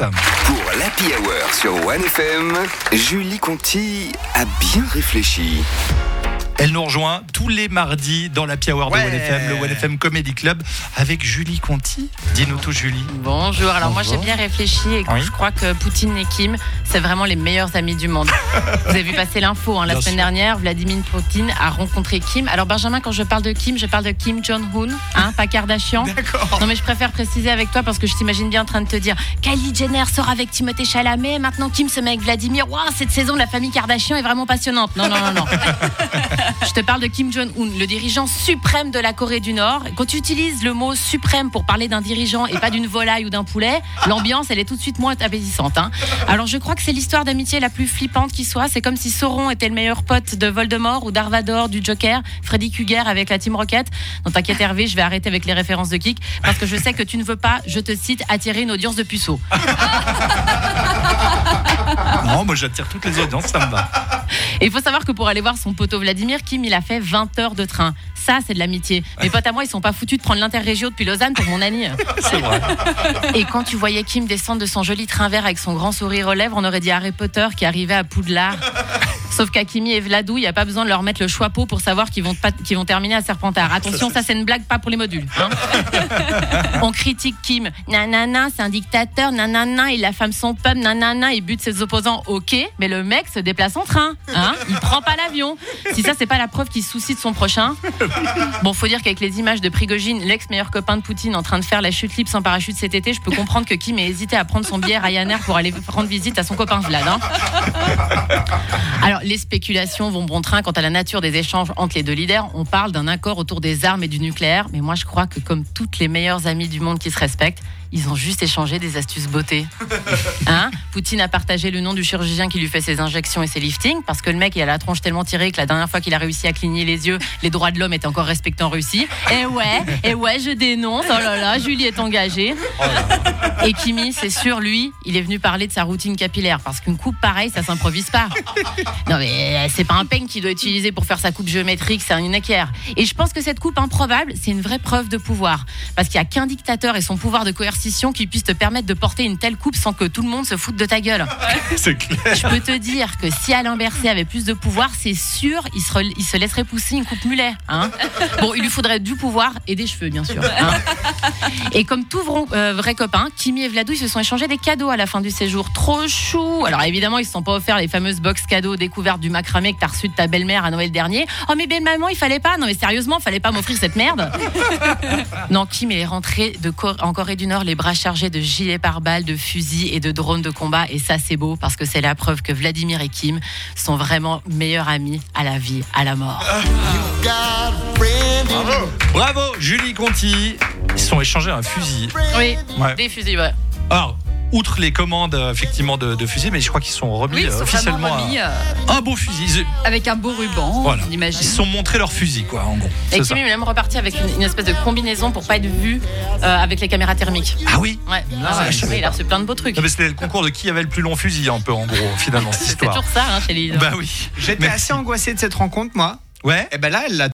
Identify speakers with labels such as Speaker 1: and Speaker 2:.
Speaker 1: Pour l'Happy Hour sur 1FM, Julie Conti a bien réfléchi.
Speaker 2: Elle nous rejoint tous les mardis dans la Hour de
Speaker 3: Ouais.
Speaker 2: 1FM, le 1FM Comedy Club, avec Julie Conti. Dis-nous tout, Julie.
Speaker 4: Bonjour, alors moi j'ai bien réfléchi et
Speaker 2: Oui.
Speaker 4: je crois que Poutine et Kim, c'est vraiment les meilleurs amis du monde. Vous avez vu passer l'info hein, la
Speaker 2: Bien
Speaker 4: semaine
Speaker 2: sûr.
Speaker 4: dernière, Vladimir Poutine a rencontré Kim. Alors Benjamin, quand je parle de Kim, je parle de Kim Jong-un, hein, pas Kardashian.
Speaker 3: D'accord.
Speaker 4: Non mais je préfère préciser avec toi parce que je t'imagine bien en train de te dire Kylie Jenner sort avec Timothée Chalamet, maintenant Kim se met avec Vladimir. Waouh, cette saison de la famille Kardashian est vraiment passionnante. Non, non, non, non. je te parle de Kim Jong-un, le dirigeant suprême de la Corée du Nord. Quand tu utilises le mot suprême pour parler d'un dirigeant et pas d'une volaille ou d'un poulet, l'ambiance elle est tout de suite moins appétissante. hein. Alors je crois que c'est l'histoire d'amitié la plus flippante qui soit. C'est comme si Sauron était le meilleur pote de Voldemort ou Darvador du Joker, Freddy Krueger avec la Team Rocket. Non t'inquiète Hervé, je vais arrêter avec les références de Kik parce que je sais que tu ne veux pas, je te cite, attirer une audience de puceaux.
Speaker 2: Non, moi j'attire toutes les audiences, ça me va.
Speaker 4: Et il faut savoir que pour aller voir son poteau Vladimir, Kim, il a fait 20 heures de train. Ça, c'est de l'amitié. Mes potes à moi, ils sont pas foutus de prendre l'interrégio depuis Lausanne pour mon ami.
Speaker 2: C'est vrai.
Speaker 4: Et quand tu voyais Kim descendre de son joli train vert avec son grand sourire aux lèvres, on aurait dit Harry Potter qui arrivait à Poudlard. Sauf qu'Akimi et Vladou, il n'y a pas besoin de leur mettre le chapeau pour savoir qu'ils vont, pas- qu'ils vont terminer à Serpentard. Attention, ça c'est une blague, pas pour les modules. hein. On critique Kim. Nanana, c'est un dictateur. Nanana, il affame son peuple. Nanana, il bute ses opposants. Ok, mais le mec se déplace en train. Hein il prend pas l'avion. Si ça, c'est pas la preuve qu'il se soucie de son prochain. Bon, faut dire qu'avec les images de Prigogine, l'ex-meilleur copain de Poutine, en train de faire la chute libre sans parachute cet été, je peux comprendre que Kim ait hésité à prendre son billet Ryanair pour aller rendre visite à son copain Vlad. hein. Alors, les spéculations vont bon train quant à la nature des échanges entre les deux leaders. On parle d'un accord autour des armes et du nucléaire, mais moi je crois que comme toutes les meilleures amies du monde qui se respectent, ils ont juste échangé des astuces beauté. Hein? Poutine a partagé le nom du chirurgien qui lui fait ses injections et ses liftings, parce que le mec il a la tronche tellement tirée que la dernière fois qu'il a réussi à cligner les yeux, les droits de l'homme étaient encore respectés en Russie. Et ouais, et ouais, je dénonce. Oh là là, Julie est engagée. Et Kimi, c'est sûr, lui, il est venu parler de sa routine capillaire, parce qu'une coupe pareille, ça s'improvise pas. Non mais euh, c'est pas un peigne qu'il doit utiliser pour faire sa coupe géométrique, c'est une équerre. Et je pense que cette coupe improbable, c'est une vraie preuve de pouvoir. Parce qu'il n'y a qu'un dictateur et son pouvoir de coercition qui puisse te permettre de porter une telle coupe sans que tout le monde se foute de ta gueule.
Speaker 2: C'est clair.
Speaker 4: Je peux te dire que si Alain Berset avait plus de pouvoir, c'est sûr, il se, re- il se laisserait pousser une coupe mulet. Hein bon, il lui faudrait du pouvoir et des cheveux, bien sûr. hein. Et comme tout vron- euh, vrai copain, Kimi et Vladou, ils se sont échangés des cadeaux à la fin du séjour. Trop chou Alors évidemment, ils se sont pas offerts les fameuses box cadeaux découvertes du macramé que t'as reçu de ta belle-mère à Noël dernier. Oh mais belle maman, il fallait pas. Non mais sérieusement, fallait pas m'offrir cette merde. Non, Kim est rentré de Cor- en Corée du Nord les bras chargés de gilets pare-balles, de fusils et de drones de combat. Et ça, c'est beau parce que c'est la preuve que Vladimir et Kim sont vraiment meilleurs amis à la vie, à la mort.
Speaker 2: Bravo, Julie Conti. Ils se sont échangés un fusil.
Speaker 4: Oui,
Speaker 2: Ouais.
Speaker 4: des fusils, ouais.
Speaker 2: Alors, outre les commandes euh, effectivement de, de fusils, mais je crois qu'ils sont remis
Speaker 5: Oui, ils
Speaker 2: euh,
Speaker 5: sont
Speaker 2: officiellement
Speaker 5: vraiment remis,
Speaker 2: un,
Speaker 5: euh,
Speaker 2: un beau fusil. Ils,
Speaker 5: avec un beau ruban,
Speaker 2: voilà.
Speaker 5: on
Speaker 2: Ils
Speaker 5: imagine.
Speaker 2: se sont montrés leur fusil, quoi, en gros.
Speaker 4: Et
Speaker 2: C'est ça.
Speaker 4: Kim est même reparti avec une, une espèce de combinaison pour pas être vu euh, avec les caméras thermiques.
Speaker 2: Ah oui
Speaker 4: Ouais,
Speaker 2: Ah,
Speaker 4: Ah ouais,
Speaker 2: je savais
Speaker 4: oui, il a reçu plein de beaux trucs.
Speaker 2: Non, mais C'était le concours de qui avait le plus long fusil, un peu, en gros, finalement, cette
Speaker 4: C'est
Speaker 2: histoire.
Speaker 4: toujours ça hein, chez les leaders.
Speaker 2: Bah oui.
Speaker 3: J'étais assez angoissé de cette rencontre, moi.
Speaker 2: Ouais
Speaker 3: Et ben là, elle l'a